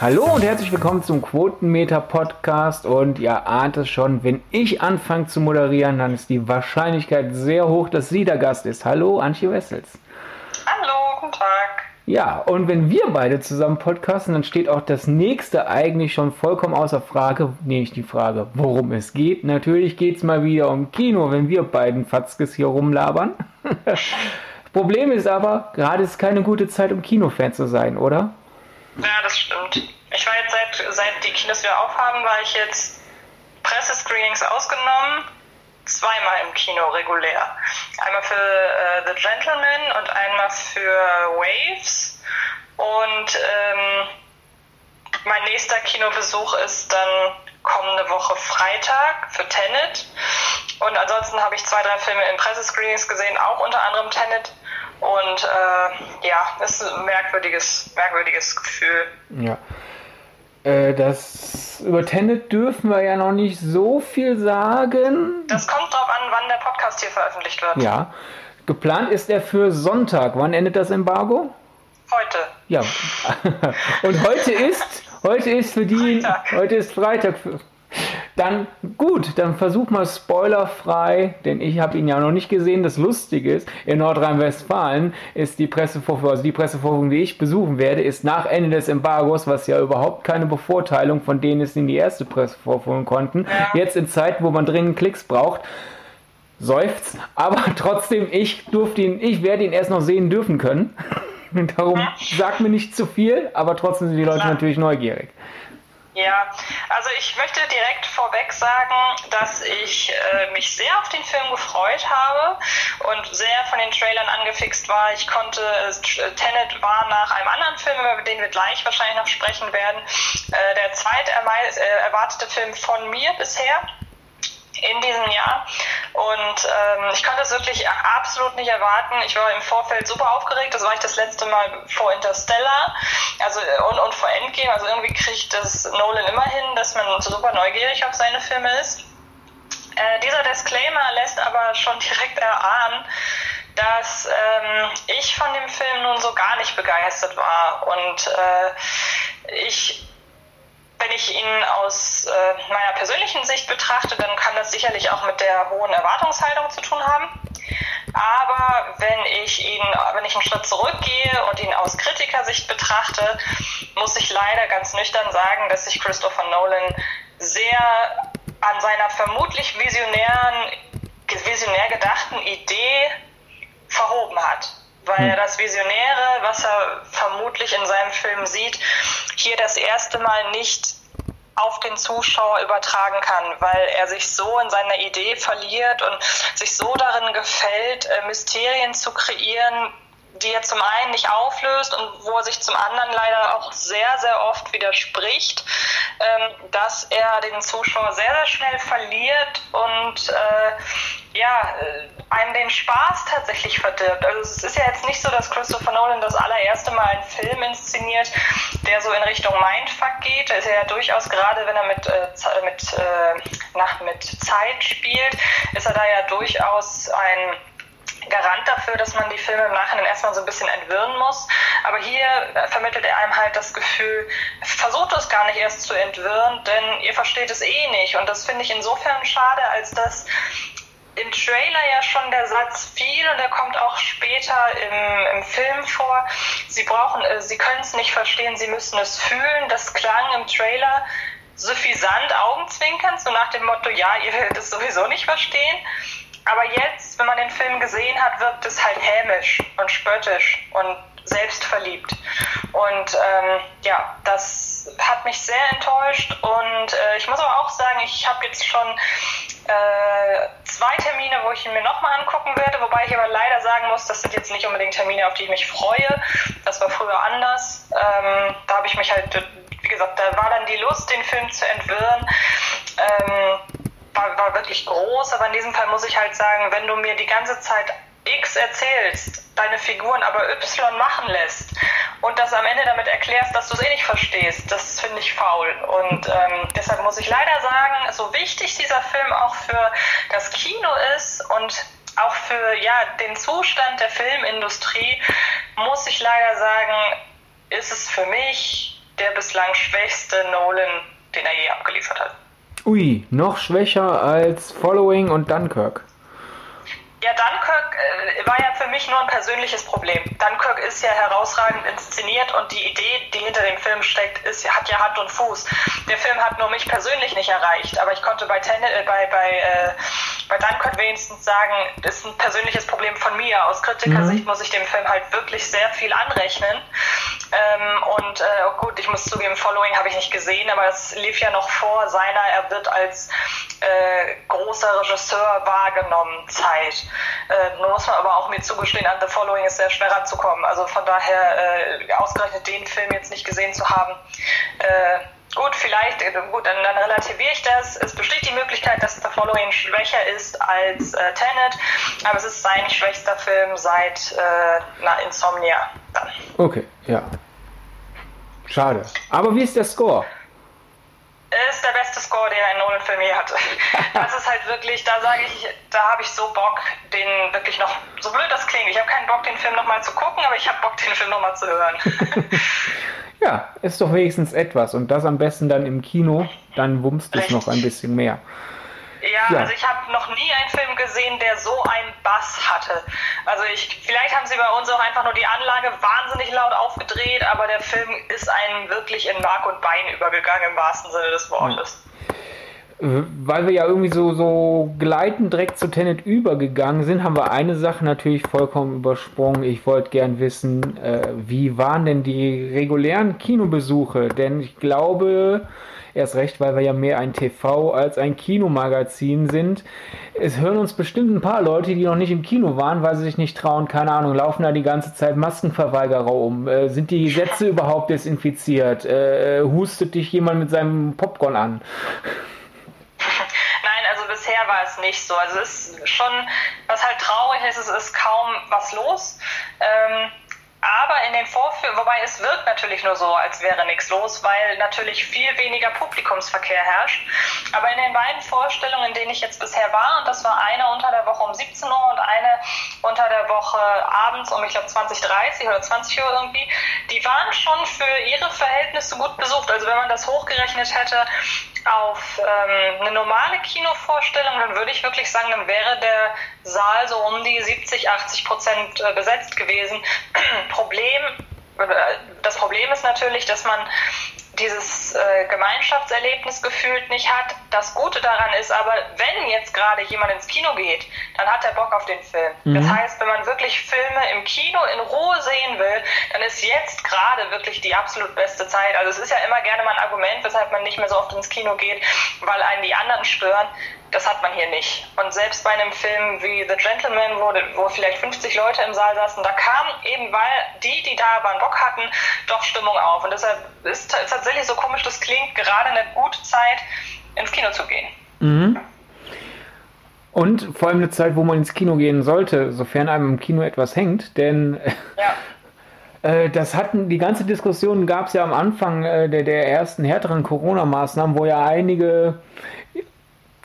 Hallo und herzlich willkommen zum Quotenmeter Podcast. Und ihr ahnt es schon, wenn ich anfange zu moderieren, dann ist die Wahrscheinlichkeit sehr hoch, dass sie der Gast ist. Hallo, Antje Wessels. Hallo, guten Tag. Ja, und wenn wir beide zusammen podcasten, dann steht auch das nächste eigentlich schon vollkommen außer Frage, nämlich die Frage, worum es geht. Natürlich geht es mal wieder um Kino, wenn wir beiden Fatzkes hier rumlabern. Problem ist aber, gerade ist keine gute Zeit, um Kinofan zu sein, oder? Ja, das stimmt. Ich war jetzt seit, seit die Kinos wieder aufhaben, war ich jetzt Pressescreenings ausgenommen, zweimal im Kino regulär. Einmal für äh, The Gentleman und einmal für Waves. Und ähm, mein nächster Kinobesuch ist dann kommende Woche Freitag für Tenet. Und ansonsten habe ich zwei, drei Filme in Pressescreenings gesehen, auch unter anderem Tenet. Und äh, ja, das ist ein merkwürdiges, merkwürdiges Gefühl. Ja. Äh, das über Tenet dürfen wir ja noch nicht so viel sagen. Das kommt drauf an, wann der Podcast hier veröffentlicht wird. Ja. Geplant ist er für Sonntag. Wann endet das Embargo? Heute. Ja. Und heute ist, heute ist für die, Freitag. heute ist Freitag. Dann gut, dann versuch mal spoilerfrei, denn ich habe ihn ja noch nicht gesehen. Das Lustige ist, in Nordrhein-Westfalen ist die Pressevorführung, also die Pressevorführung, die ich besuchen werde, ist nach Ende des Embargos, was ja überhaupt keine Bevorteilung von denen ist, die in die erste Pressevorführung konnten. Ja. Jetzt in Zeiten, wo man dringend Klicks braucht, seufzt, aber trotzdem, ich durfte ihn, ich werde ihn erst noch sehen dürfen können. Darum sagt mir nicht zu viel, aber trotzdem sind die Leute natürlich neugierig. Ja, also ich möchte direkt vorweg sagen, dass ich äh, mich sehr auf den Film gefreut habe und sehr von den Trailern angefixt war. Ich konnte, äh, Tenet war nach einem anderen Film, über den wir gleich wahrscheinlich noch sprechen werden, äh, der zweit äh, erwartete Film von mir bisher in diesem Jahr. Und ähm, ich konnte es wirklich absolut nicht erwarten. Ich war im Vorfeld super aufgeregt. Das war ich das letzte Mal vor Interstellar also, äh, und, und vor Endgame. Also irgendwie kriegt das Nolan immer hin, dass man super neugierig auf seine Filme ist. Äh, dieser Disclaimer lässt aber schon direkt erahnen, dass ähm, ich von dem Film nun so gar nicht begeistert war. Und äh, ich wenn ich ihn aus äh, meiner persönlichen Sicht betrachte, dann kann das sicherlich auch mit der hohen Erwartungshaltung zu tun haben. Aber wenn ich ihn, wenn ich einen Schritt zurückgehe und ihn aus Kritikersicht betrachte, muss ich leider ganz nüchtern sagen, dass sich Christopher Nolan sehr an seiner vermutlich visionären, visionär gedachten Idee verhoben hat weil er das Visionäre, was er vermutlich in seinem Film sieht, hier das erste Mal nicht auf den Zuschauer übertragen kann, weil er sich so in seiner Idee verliert und sich so darin gefällt, äh, Mysterien zu kreieren, die er zum einen nicht auflöst und wo er sich zum anderen leider auch sehr, sehr oft widerspricht, ähm, dass er den Zuschauer sehr, sehr schnell verliert und äh, ja, äh, einem den Spaß tatsächlich verdirbt. Also es ist ja jetzt nicht so, dass Christopher Nolan das allererste Mal einen Film inszeniert, der so in Richtung Mindfuck geht. Er ist ja durchaus gerade, wenn er mit, äh, mit, äh, nach, mit Zeit spielt, ist er da ja durchaus ein Garant dafür, dass man die Filme im Nachhinein erstmal so ein bisschen entwirren muss. Aber hier äh, vermittelt er einem halt das Gefühl, versucht es gar nicht erst zu entwirren, denn ihr versteht es eh nicht. Und das finde ich insofern schade, als dass im Trailer ja schon der Satz fiel und er kommt auch später im, im Film vor. Sie brauchen, äh, sie können es nicht verstehen, sie müssen es fühlen. Das klang im Trailer suffisant, augenzwinkernd, so nach dem Motto, ja, ihr werdet es sowieso nicht verstehen. Aber jetzt, wenn man den Film gesehen hat, wirkt es halt hämisch und spöttisch und selbstverliebt. Und ähm, ja, das hat mich sehr enttäuscht. Und äh, ich muss aber auch sagen, ich habe jetzt schon äh, zwei Termine, wo ich ihn mir nochmal angucken werde, wobei ich aber leider sagen muss, das sind jetzt nicht unbedingt Termine, auf die ich mich freue. Das war früher anders. Ähm, da habe ich mich halt, wie gesagt, da war dann die Lust, den Film zu entwirren. Ähm, war, war wirklich groß, aber in diesem Fall muss ich halt sagen, wenn du mir die ganze Zeit X erzählst, deine Figuren aber Y machen lässt und das am Ende damit erklärst, dass du es eh nicht verstehst, das finde ich faul. Und ähm, deshalb muss ich leider sagen, so wichtig dieser Film auch für das Kino ist und auch für ja, den Zustand der Filmindustrie, muss ich leider sagen, ist es für mich der bislang schwächste Nolan, den er je abgeliefert hat. Ui, noch schwächer als Following und Dunkirk. Ja, Dunkirk äh, war ja für mich nur ein persönliches Problem. Dunkirk ist ja herausragend inszeniert und die Idee, die hinter dem Film steckt, ist, hat ja Hand und Fuß. Der Film hat nur mich persönlich nicht erreicht, aber ich konnte bei, Ten äh, bei, bei, äh, bei Dunkirk wenigstens sagen, das ist ein persönliches Problem von mir. Aus Kritikersicht mhm. muss ich dem Film halt wirklich sehr viel anrechnen. Ähm, und äh, oh gut, ich muss zugeben, Following habe ich nicht gesehen, aber es lief ja noch vor seiner, er wird als äh, großer Regisseur wahrgenommen, Zeit. Äh, nun muss man aber auch mir zugestehen, an The Following ist sehr schwer ranzukommen. Also von daher äh, ausgerechnet den Film jetzt nicht gesehen zu haben. Gut, vielleicht, äh, gut, dann, dann, relativiere ich das. Es besteht die Möglichkeit, dass The Following schwächer ist als äh, Tenet, aber es ist sein schwächster Film seit äh, na, Insomnia dann. Okay, ja. Schade. Aber wie ist der Score? ist der beste Score, den ein Nolan-Film je hatte. Das ist halt wirklich, da sage ich, da habe ich so Bock, den wirklich noch, so blöd das klingt, ich habe keinen Bock, den Film nochmal zu gucken, aber ich habe Bock, den Film nochmal zu hören. ja, ist doch wenigstens etwas und das am besten dann im Kino, dann wummst es noch ein bisschen mehr. Ja, ja, also ich habe noch nie einen Film gesehen, der so einen Bass hatte. Also ich, vielleicht haben sie bei uns auch einfach nur die Anlage wahnsinnig laut aufgedreht, aber der Film ist einem wirklich in Mark und Bein übergegangen im wahrsten Sinne des Wortes. Äh, weil wir ja irgendwie so, so gleitend direkt zu Tenet übergegangen sind, haben wir eine Sache natürlich vollkommen übersprungen. Ich wollte gern wissen, äh, wie waren denn die regulären Kinobesuche? Denn ich glaube, Erst recht, weil wir ja mehr ein TV als ein Kinomagazin sind. Es hören uns bestimmt ein paar Leute, die noch nicht im Kino waren, weil sie sich nicht trauen, keine Ahnung, laufen da die ganze Zeit Maskenverweigerer um. Äh, sind die Gesetze überhaupt desinfiziert? Äh, hustet dich jemand mit seinem Popcorn an? War es nicht so. Also es ist schon, was halt traurig ist, es ist kaum was los. Ähm, aber in den Vorführungen, wobei es wirkt natürlich nur so, als wäre nichts los, weil natürlich viel weniger Publikumsverkehr herrscht. Aber in den beiden Vorstellungen, in denen ich jetzt bisher war, und das war eine unter der Woche um 17 Uhr und eine unter der Woche abends um, ich glaube, 20, 30 oder 20 Uhr irgendwie, die waren schon für ihre Verhältnisse gut besucht. Also wenn man das hochgerechnet hätte auf ähm, eine normale Kinovorstellung, dann würde ich wirklich sagen, dann wäre der Saal so um die 70, 80 Prozent äh, besetzt gewesen. Problem, äh, das Problem ist natürlich, dass man dieses äh, Gemeinschaftserlebnis gefühlt nicht hat. Das Gute daran ist aber, wenn jetzt gerade jemand ins Kino geht, dann hat er Bock auf den Film. Mhm. Das heißt, wenn man wirklich Filme im Kino in Ruhe sehen will, dann ist jetzt gerade wirklich die absolut beste Zeit. Also es ist ja immer gerne mal ein Argument, weshalb man nicht mehr so oft ins Kino geht, weil einen die anderen stören das hat man hier nicht. Und selbst bei einem Film wie The Gentleman, wo, wo vielleicht 50 Leute im Saal saßen, da kam eben, weil die, die da waren, Bock hatten, doch Stimmung auf. Und deshalb ist es tatsächlich so komisch, das klingt, gerade eine gute Zeit, ins Kino zu gehen. Mhm. Und vor allem eine Zeit, wo man ins Kino gehen sollte, sofern einem im Kino etwas hängt, denn ja. Äh, das hatten, die ganze Diskussion gab es ja am Anfang äh, der, der ersten härteren Corona-Maßnahmen, wo ja einige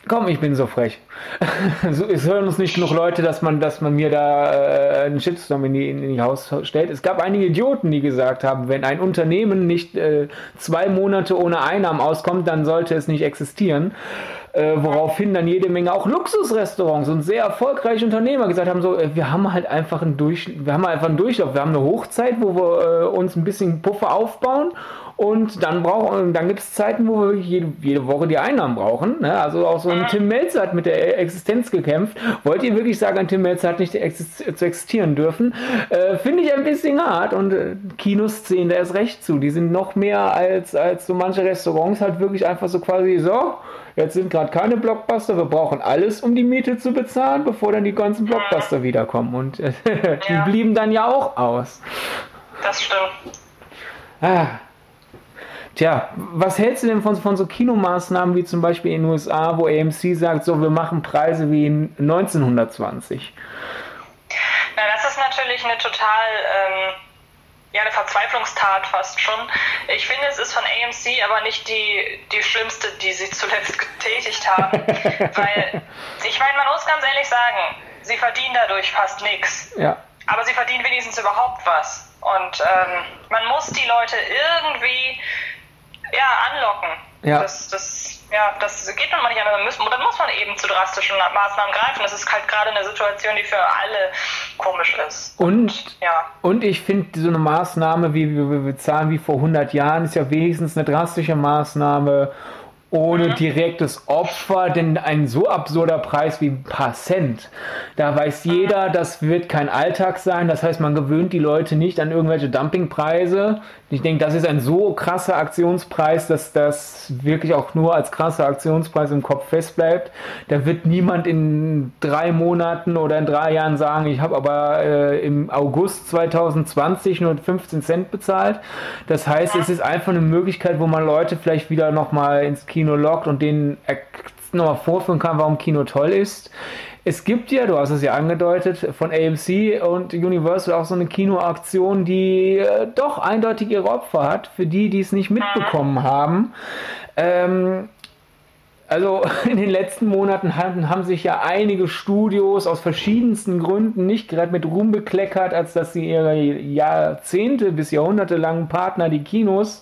Komm, ich bin so frech. es hören uns nicht genug Leute, dass man, dass man mir da äh, einen Shitstorm in die, in die Haus stellt. Es gab einige Idioten, die gesagt haben, wenn ein Unternehmen nicht äh, zwei Monate ohne Einnahmen auskommt, dann sollte es nicht existieren. Äh, woraufhin dann jede Menge auch Luxusrestaurants und sehr erfolgreiche Unternehmer gesagt haben, so, äh, wir haben halt einfach einen Durch, wir haben einfach einen Durchlauf, wir haben eine Hochzeit, wo wir äh, uns ein bisschen Puffer aufbauen und dann brauchen, dann gibt es Zeiten, wo wir jede, jede Woche die Einnahmen brauchen. Ne? Also auch so ein Tim Melzer hat mit der Existenz gekämpft. Wollt ihr wirklich sagen, ein Tim Melzer hat nicht zu existieren dürfen? Äh, Finde ich ein bisschen hart und äh, Kinos zählen da erst recht zu. Die sind noch mehr als, als so manche Restaurants halt wirklich einfach so quasi so. Jetzt sind gerade keine Blockbuster, wir brauchen alles, um die Miete zu bezahlen, bevor dann die ganzen Blockbuster wiederkommen. Und äh, die ja. blieben dann ja auch aus. Das stimmt. Ah, Tja, was hältst du denn von, von so Kinomaßnahmen wie zum Beispiel in den USA, wo AMC sagt, so wir machen Preise wie in 1920? Na, das ist natürlich eine total ähm, ja, eine Verzweiflungstat fast schon. Ich finde, es ist von AMC aber nicht die, die schlimmste, die sie zuletzt getätigt haben. Weil, ich meine, man muss ganz ehrlich sagen, sie verdienen dadurch fast nichts. Ja. aber sie verdienen wenigstens überhaupt was. Und ähm, man muss die Leute irgendwie ja, anlocken. Ja. Das, das, ja, das geht nun mal nicht anders. Dann muss, dann muss man eben zu drastischen Maßnahmen greifen. Das ist halt gerade eine Situation, die für alle komisch ist. Und, und ja. und ich finde, so eine Maßnahme, wie wir bezahlen wie vor 100 Jahren, ist ja wenigstens eine drastische Maßnahme ohne mhm. direktes Opfer, denn ein so absurder Preis wie ein paar Cent, da weiß jeder, das wird kein Alltag sein. Das heißt, man gewöhnt die Leute nicht an irgendwelche Dumpingpreise. Ich denke, das ist ein so krasser Aktionspreis, dass das wirklich auch nur als krasser Aktionspreis im Kopf festbleibt. Da wird niemand in drei Monaten oder in drei Jahren sagen, ich habe aber äh, im August 2020 nur 15 Cent bezahlt. Das heißt, es ist einfach eine Möglichkeit, wo man Leute vielleicht wieder nochmal ins Kino Kino lockt und denen nochmal vorführen kann, warum Kino toll ist. Es gibt ja, du hast es ja angedeutet, von AMC und Universal auch so eine Kinoaktion, die äh, doch eindeutig ihre Opfer hat, für die, die es nicht mitbekommen haben. Ähm, also in den letzten Monaten haben, haben, sich ja einige Studios aus verschiedensten Gründen nicht gerade mit Ruhm bekleckert, als dass sie ihre Jahrzehnte bis Jahrhunderte langen Partner, die Kinos,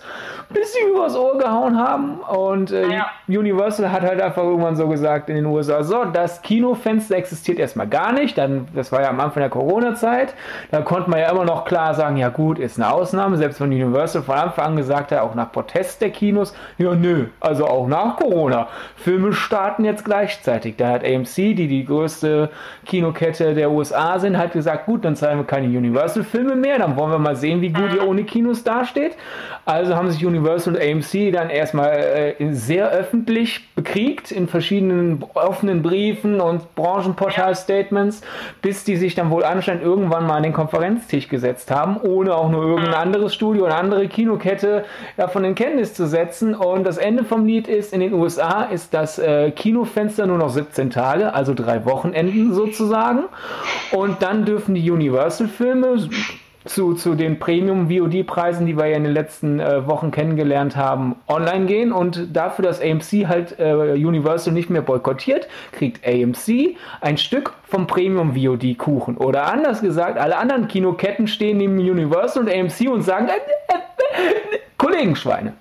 ein bisschen übers Ohr gehauen haben. Und äh, ja. Universal hat halt einfach irgendwann so gesagt in den USA, so, das Kinofenster existiert erstmal gar nicht. Dann, das war ja am Anfang der Corona-Zeit. Da konnte man ja immer noch klar sagen, ja gut, ist eine Ausnahme. Selbst wenn Universal von Anfang an gesagt hat, auch nach Protest der Kinos, ja nö, also auch nach Corona Filme starten jetzt gleichzeitig. Da hat AMC, die die größte Kinokette der USA sind, hat gesagt, gut, dann zeigen wir keine Universal-Filme mehr, dann wollen wir mal sehen, wie gut ihr ohne Kinos dasteht. Also haben sich Universal und AMC dann erstmal äh, sehr öffentlich bekriegt in verschiedenen offenen Briefen und Branchenportal-Statements, bis die sich dann wohl anscheinend irgendwann mal an den Konferenztisch gesetzt haben, ohne auch nur irgendein anderes Studio, eine andere Kinokette davon in Kenntnis zu setzen. Und das Ende vom Lied ist, in den USA ist das äh, Kinofenster nur noch 17 Tage, also drei Wochenenden sozusagen. Und dann dürfen die Universal-Filme zu, zu den Premium-VOD-Preisen, die wir ja in den letzten äh, Wochen kennengelernt haben, online gehen. Und dafür, dass AMC halt äh, Universal nicht mehr boykottiert, kriegt AMC ein Stück vom Premium-VOD-Kuchen. Oder anders gesagt, alle anderen Kinoketten stehen neben Universal und AMC und sagen, äh, äh, äh Kollegenschweine.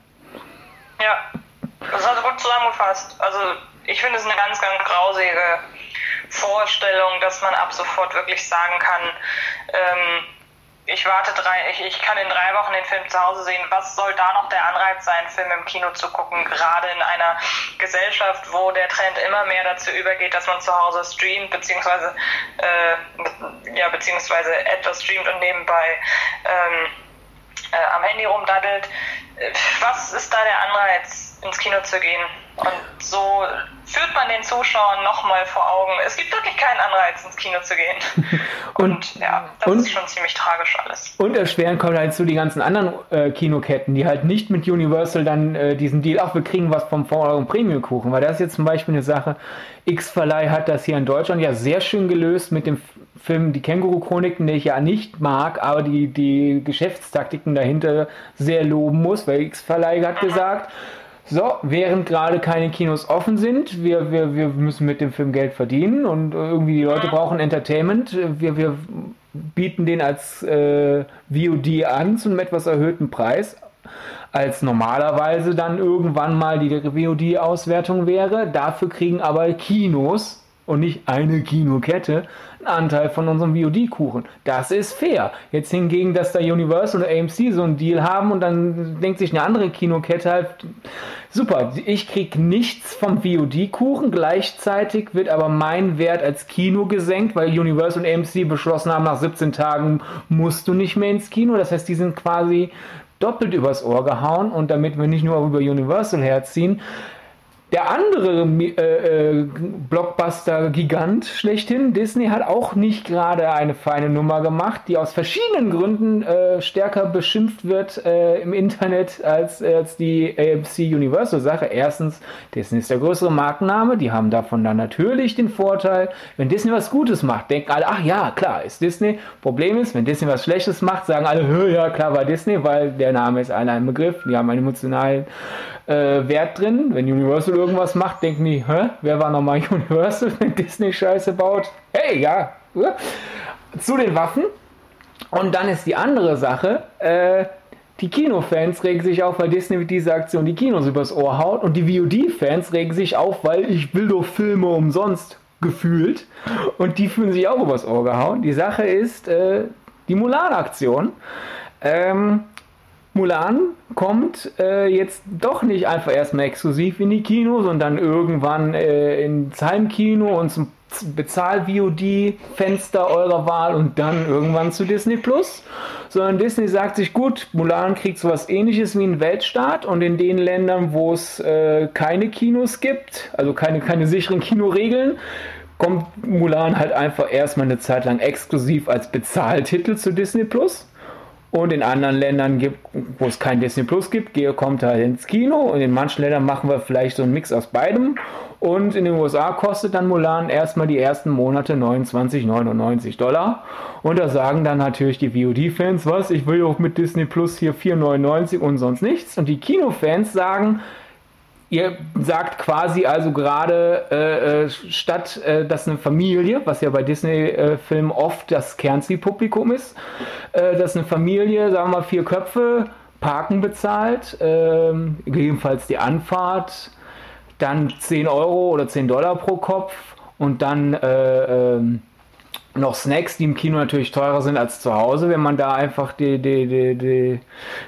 Ja. Das hast du gut zusammengefasst. Also ich finde es eine ganz, ganz grausige Vorstellung, dass man ab sofort wirklich sagen kann, ähm, ich warte drei, ich, ich kann in drei Wochen den Film zu Hause sehen. Was soll da noch der Anreiz sein, Film im Kino zu gucken? Gerade in einer Gesellschaft, wo der Trend immer mehr dazu übergeht, dass man zu Hause streamt, beziehungsweise, äh, ja, beziehungsweise etwas streamt und nebenbei ähm, äh, am Handy rumdaddelt. Äh, was ist da der Anreiz? ins Kino zu gehen. Und so führt man den Zuschauern nochmal vor Augen, es gibt wirklich keinen Anreiz, ins Kino zu gehen. und, und ja, das und, ist schon ziemlich tragisch alles. Und erschweren kommt halt zu die ganzen anderen äh, Kinoketten, die halt nicht mit Universal dann äh, diesen Deal, ach, wir kriegen was vom Euro Premium-Kuchen, weil das ist jetzt zum Beispiel eine Sache, X-Verleih hat das hier in Deutschland ja sehr schön gelöst mit dem Film Die Känguru-Chroniken, den ich ja nicht mag, aber die, die Geschäftstaktiken dahinter sehr loben muss, weil X-Verleih hat gesagt, so, während gerade keine Kinos offen sind, wir, wir, wir müssen mit dem Film Geld verdienen und irgendwie die Leute brauchen Entertainment. Wir, wir bieten den als äh, VOD an zu einem etwas erhöhten Preis, als normalerweise dann irgendwann mal die VOD-Auswertung wäre. Dafür kriegen aber Kinos und nicht eine Kinokette einen Anteil von unserem VOD-Kuchen. Das ist fair. Jetzt hingegen, dass da Universal und AMC so einen Deal haben und dann denkt sich eine andere Kinokette halt, super, ich krieg nichts vom VOD-Kuchen, gleichzeitig wird aber mein Wert als Kino gesenkt, weil Universal und AMC beschlossen haben, nach 17 Tagen musst du nicht mehr ins Kino. Das heißt, die sind quasi doppelt übers Ohr gehauen und damit wir nicht nur über Universal herziehen, der andere äh, äh, Blockbuster-Gigant schlechthin, Disney, hat auch nicht gerade eine feine Nummer gemacht, die aus verschiedenen Gründen äh, stärker beschimpft wird äh, im Internet als, als die AMC Universal-Sache. Erstens, Disney ist der größere Markenname, die haben davon dann natürlich den Vorteil, wenn Disney was Gutes macht, denken alle, ach ja, klar, ist Disney. Problem ist, wenn Disney was Schlechtes macht, sagen alle, ja, klar war Disney, weil der Name ist allein ein Begriff, die haben einen emotionalen äh, Wert drin. Wenn Universal irgendwas macht, denken die, hä, wer war nochmal Universal, wenn Disney Scheiße baut? Hey, ja. Zu den Waffen. und dann ist die andere Sache, äh, die Kinofans regen sich auf, weil Disney mit dieser Aktion die Kinos übers Ohr haut und die VOD-Fans regen sich auf, weil ich will doch Filme umsonst gefühlt und die fühlen sich auch übers Ohr gehauen. Die Sache ist äh, die Mulan-Aktion. Ähm, Mulan kommt äh, jetzt doch nicht einfach erstmal exklusiv in die Kinos und dann irgendwann äh, ins Heimkino und zum Bezahl-VOD-Fenster eurer Wahl und dann irgendwann zu Disney Plus, sondern Disney sagt sich, gut, Mulan kriegt sowas ähnliches wie ein Weltstaat und in den Ländern, wo es äh, keine Kinos gibt, also keine, keine sicheren Kinoregeln, kommt Mulan halt einfach erstmal eine Zeit lang exklusiv als Bezahltitel zu Disney Plus. Und in anderen Ländern, gibt, wo es kein Disney Plus gibt, kommt halt ins Kino. Und in manchen Ländern machen wir vielleicht so einen Mix aus beidem. Und in den USA kostet dann Mulan erstmal die ersten Monate 29,99 Dollar. Und da sagen dann natürlich die VOD-Fans, was, ich will auch mit Disney Plus hier 4,99 und sonst nichts. Und die Kinofans sagen, Ihr sagt quasi also gerade, äh, äh, statt äh, dass eine Familie, was ja bei Disney-Filmen oft das Kernzielpublikum ist, äh, dass eine Familie, sagen wir mal vier Köpfe, Parken bezahlt, ähm, gegebenenfalls die Anfahrt, dann 10 Euro oder 10 Dollar pro Kopf und dann äh, ähm, noch Snacks, die im Kino natürlich teurer sind als zu Hause, wenn man da einfach die, die, die,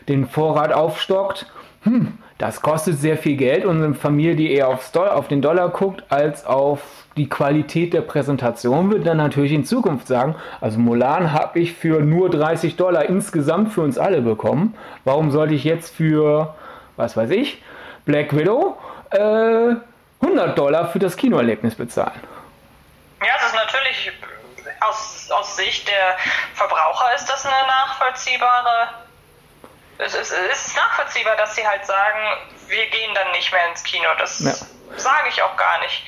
den Vorrat aufstockt. Hm, das kostet sehr viel Geld und eine Familie, die eher aufs Dollar, auf den Dollar guckt, als auf die Qualität der Präsentation, wird dann natürlich in Zukunft sagen, also Mulan habe ich für nur 30 Dollar insgesamt für uns alle bekommen. Warum sollte ich jetzt für, was weiß ich, Black Widow äh, 100 Dollar für das Kinoerlebnis bezahlen. Ja, das ist natürlich aus, aus Sicht der Verbraucher ist das eine nachvollziehbare. Es ist, es ist nachvollziehbar, dass sie halt sagen, wir gehen dann nicht mehr ins Kino. Das ja. sage ich auch gar nicht.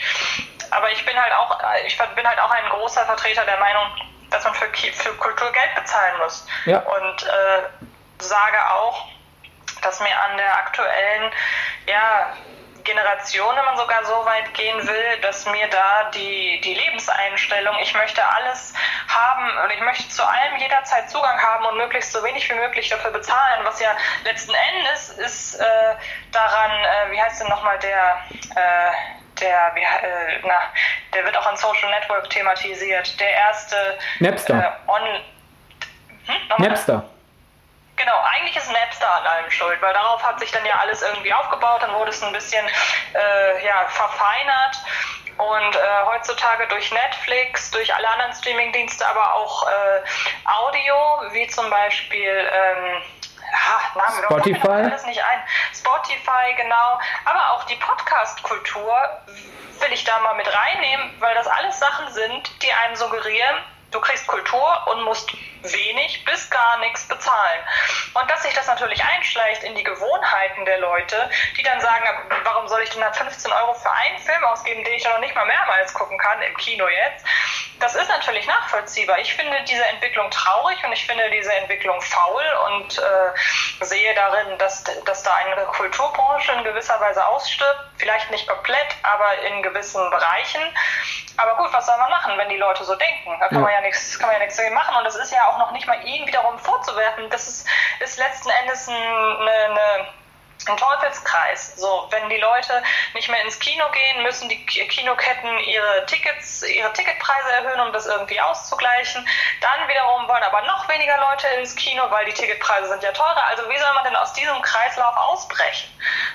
Aber ich bin halt auch, ich bin halt auch ein großer Vertreter der Meinung, dass man für, für Kultur Geld bezahlen muss. Ja. Und äh, sage auch, dass mir an der aktuellen ja, Generation, wenn man sogar so weit gehen will, dass mir da die, die Lebenseinstellung, ich möchte alles haben und ich möchte zu allem jederzeit Zugang haben und möglichst so wenig wie möglich dafür bezahlen, was ja letzten Endes ist äh, daran, äh, wie heißt denn nochmal der, äh, der, wie, äh, na, der wird auch an Social Network thematisiert, der erste Napster. Äh, on, hm? Napster. Genau, eigentlich ist Napster an allem schuld, weil darauf hat sich dann ja alles irgendwie aufgebaut, dann wurde es ein bisschen äh, ja, verfeinert und äh, heutzutage durch Netflix, durch alle anderen Streamingdienste, aber auch äh, Audio, wie zum Beispiel ähm, ja, Namen, Spotify. alles nicht ein. Spotify, genau. Aber auch die Podcast-Kultur will ich da mal mit reinnehmen, weil das alles Sachen sind, die einem suggerieren, du kriegst Kultur und musst wenig bis gar nichts bezahlen. Und dass sich das natürlich einschleicht in die Gewohnheiten der Leute, die dann sagen, warum soll ich denn dann 15 Euro für einen Film ausgeben, den ich ja noch nicht mal mehrmals gucken kann, im Kino jetzt, das ist natürlich nachvollziehbar. Ich finde diese Entwicklung traurig und ich finde diese Entwicklung faul und äh, sehe darin, dass, dass da eine Kulturbranche in gewisser Weise ausstirbt. Vielleicht nicht komplett, aber in gewissen Bereichen. Aber gut, was soll man machen, wenn die Leute so denken? Da kann man ja nichts, kann man ja nichts dagegen machen. Und das ist ja auch noch nicht mal ihnen wiederum vorzuwerfen. Das ist, ist letzten Endes eine, eine ein Teufelskreis. So, wenn die Leute nicht mehr ins Kino gehen, müssen die Kinoketten ihre Tickets, ihre Ticketpreise erhöhen, um das irgendwie auszugleichen. Dann wiederum wollen aber noch weniger Leute ins Kino, weil die Ticketpreise sind ja teurer. Also wie soll man denn aus diesem Kreislauf ausbrechen?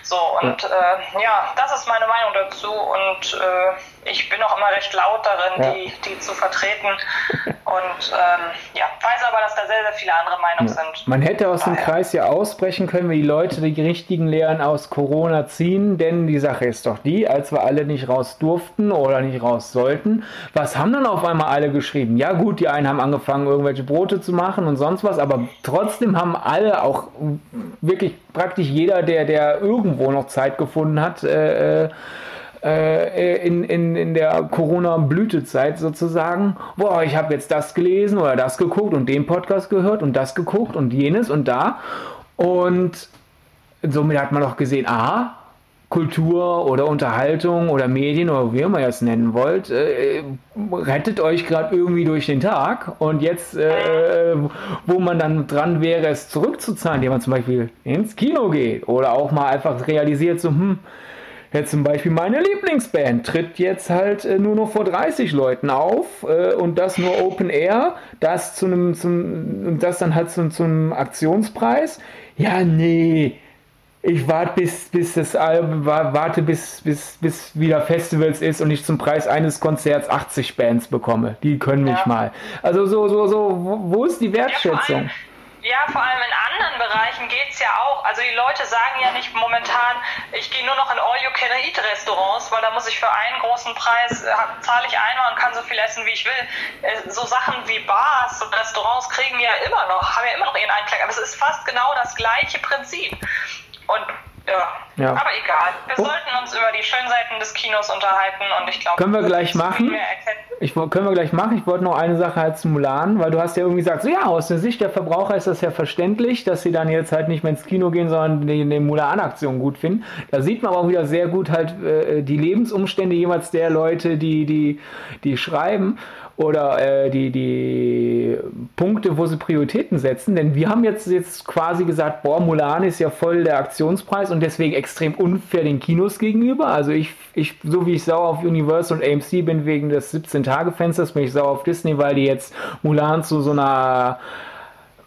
So, und ja, äh, ja das ist meine Meinung dazu und äh, ich bin auch immer recht laut darin, ja. die, die zu vertreten. Und ähm, ja, weiß aber, dass da sehr, sehr viele andere Meinungen ja. sind. Man hätte aus dem Kreis ja ausbrechen können, wenn die Leute die richtigen Lehren aus Corona ziehen, denn die Sache ist doch die, als wir alle nicht raus durften oder nicht raus sollten, was haben dann auf einmal alle geschrieben? Ja gut, die einen haben angefangen, irgendwelche Brote zu machen und sonst was, aber trotzdem haben alle, auch wirklich praktisch jeder, der, der irgendwo noch Zeit gefunden hat, äh, äh äh, in, in, in der Corona-Blütezeit sozusagen, boah, ich habe jetzt das gelesen oder das geguckt und den Podcast gehört und das geguckt und jenes und da. Und somit hat man auch gesehen, aha, Kultur oder Unterhaltung oder Medien oder wie immer ihr es nennen wollt, äh, rettet euch gerade irgendwie durch den Tag und jetzt, äh, wo man dann dran wäre, es zurückzuzahlen, indem man zum Beispiel ins Kino geht oder auch mal einfach realisiert, so, hm, Jetzt zum Beispiel meine Lieblingsband tritt jetzt halt äh, nur noch vor 30 Leuten auf äh, und das nur Open Air, das zu einem, zum, das dann halt zu, zum Aktionspreis. Ja, nee, ich warte bis, bis das Album, warte bis, bis, bis wieder Festivals ist und ich zum Preis eines Konzerts 80 Bands bekomme. Die können mich ja. mal. Also so, so, so, wo, ist die Wertschätzung? Ja, ja, vor allem in anderen Bereichen geht es ja auch. Also die Leute sagen ja nicht momentan, ich gehe nur noch in All-You-Can-Eat-Restaurants, weil da muss ich für einen großen Preis, äh, zahle ich einmal und kann so viel essen, wie ich will. Äh, so Sachen wie Bars und Restaurants kriegen ja immer noch, haben ja immer noch ihren Einklang. Aber es ist fast genau das gleiche Prinzip. Und ja. ja. Aber egal. Wir oh. sollten uns über die Schönseiten des Kinos unterhalten und ich glaube, können wir gleich machen. Ich, können wir gleich machen. Ich wollte noch eine Sache halt zu Mulan, weil du hast ja irgendwie gesagt, so ja, aus der Sicht der Verbraucher ist das ja verständlich, dass sie dann jetzt halt nicht mehr ins Kino gehen, sondern die, die Mulan-Aktion gut finden. Da sieht man aber auch wieder sehr gut halt äh, die Lebensumstände jeweils der Leute, die, die, die schreiben oder äh, die, die Punkte, wo sie Prioritäten setzen. Denn wir haben jetzt, jetzt quasi gesagt, boah, Mulan ist ja voll der Aktionspreis und deswegen extrem unfair den Kinos gegenüber. Also ich, ich so wie ich sauer auf Universal und AMC bin wegen des 17-Tage-Fensters, bin ich sauer auf Disney, weil die jetzt Mulan zu so einer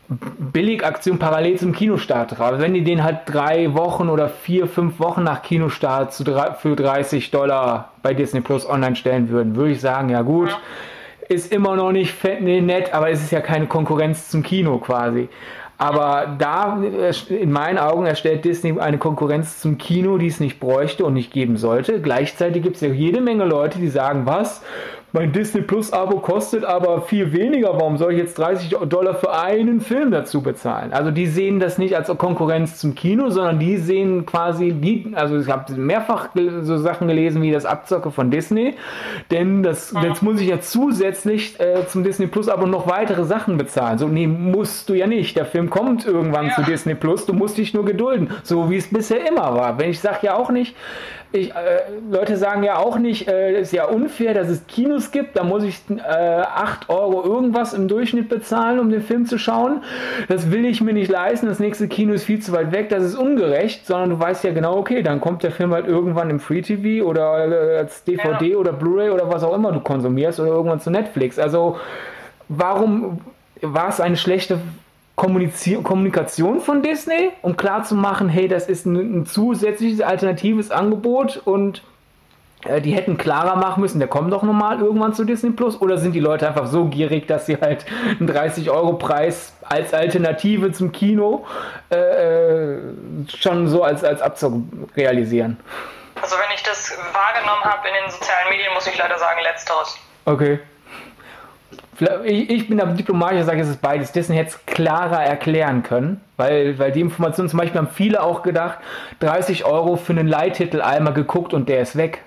Billigaktion parallel zum Kinostart drauf. Wenn die den halt drei Wochen oder vier, fünf Wochen nach Kinostart zu, für 30 Dollar bei Disney Plus online stellen würden, würde ich sagen, ja gut. Ja ist immer noch nicht fett, nee, nett, aber es ist ja keine Konkurrenz zum Kino quasi. Aber da, in meinen Augen, erstellt Disney eine Konkurrenz zum Kino, die es nicht bräuchte und nicht geben sollte. Gleichzeitig gibt es ja jede Menge Leute, die sagen, was? Mein Disney Plus Abo kostet aber viel weniger. Warum soll ich jetzt 30 Dollar für einen Film dazu bezahlen? Also die sehen das nicht als Konkurrenz zum Kino, sondern die sehen quasi die, also ich habe mehrfach so Sachen gelesen wie das Abzocke von Disney, denn das jetzt muss ich ja zusätzlich äh, zum Disney Plus Abo noch weitere Sachen bezahlen. So nee, musst du ja nicht. Der Film kommt irgendwann ja. zu Disney Plus, du musst dich nur gedulden, so wie es bisher immer war. Wenn ich sage ja auch nicht, ich, äh, Leute sagen ja auch nicht, äh, ist ja unfair, dass es Kinos gibt, da muss ich äh, 8 Euro irgendwas im Durchschnitt bezahlen, um den Film zu schauen. Das will ich mir nicht leisten, das nächste Kino ist viel zu weit weg, das ist ungerecht, sondern du weißt ja genau, okay, dann kommt der Film halt irgendwann im Free TV oder äh, als DVD ja. oder Blu-ray oder was auch immer du konsumierst oder irgendwann zu Netflix. Also warum war es eine schlechte Kommunikation von Disney, um klarzumachen, hey, das ist ein, ein zusätzliches alternatives Angebot und äh, die hätten klarer machen müssen, der kommt doch nochmal irgendwann zu Disney Plus oder sind die Leute einfach so gierig, dass sie halt einen 30-Euro-Preis als Alternative zum Kino äh, äh, schon so als, als Abzug realisieren? Also wenn ich das wahrgenommen habe in den sozialen Medien, muss ich leider sagen, letzteres. Okay. Ich, ich bin aber diplomatisch, ich sage, es ist beides. Disney hätte es klarer erklären können, weil, weil die Informationen zum Beispiel haben viele auch gedacht, 30 Euro für einen Leihtitel einmal geguckt und der ist weg.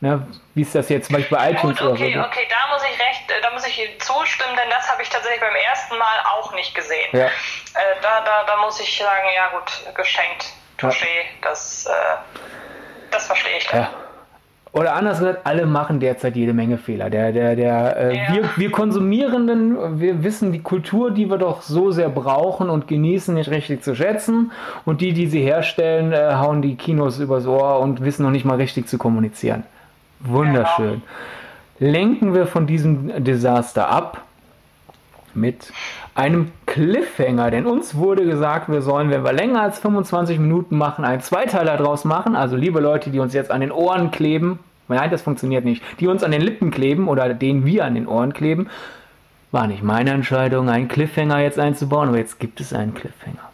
Ne, wie ist das jetzt zum Beispiel bei iTunes Gut, okay, oder so? Okay, da muss ich recht, äh, da muss ich zustimmen, denn das habe ich tatsächlich beim ersten Mal auch nicht gesehen. Ja. Äh, da, da, da muss ich sagen, ja gut, geschenkt, touché, ja. das, äh, das verstehe ich dann. Ja. Oder anders gesagt, alle machen derzeit jede Menge Fehler. Der, der, der, äh, ja. wir, wir Konsumierenden, wir wissen die Kultur, die wir doch so sehr brauchen und genießen, nicht richtig zu schätzen. Und die, die sie herstellen, äh, hauen die Kinos übers Ohr und wissen noch nicht mal richtig zu kommunizieren. Wunderschön. Genau. Lenken wir von diesem Desaster ab mit einem Cliffhanger. Denn uns wurde gesagt, wir sollen, wenn wir länger als 25 Minuten machen, einen Zweiteiler draus machen. Also liebe Leute, die uns jetzt an den Ohren kleben, nein, das funktioniert nicht, die uns an den Lippen kleben oder denen wir an den Ohren kleben, war nicht meine Entscheidung, einen Cliffhanger jetzt einzubauen, aber jetzt gibt es einen Cliffhanger.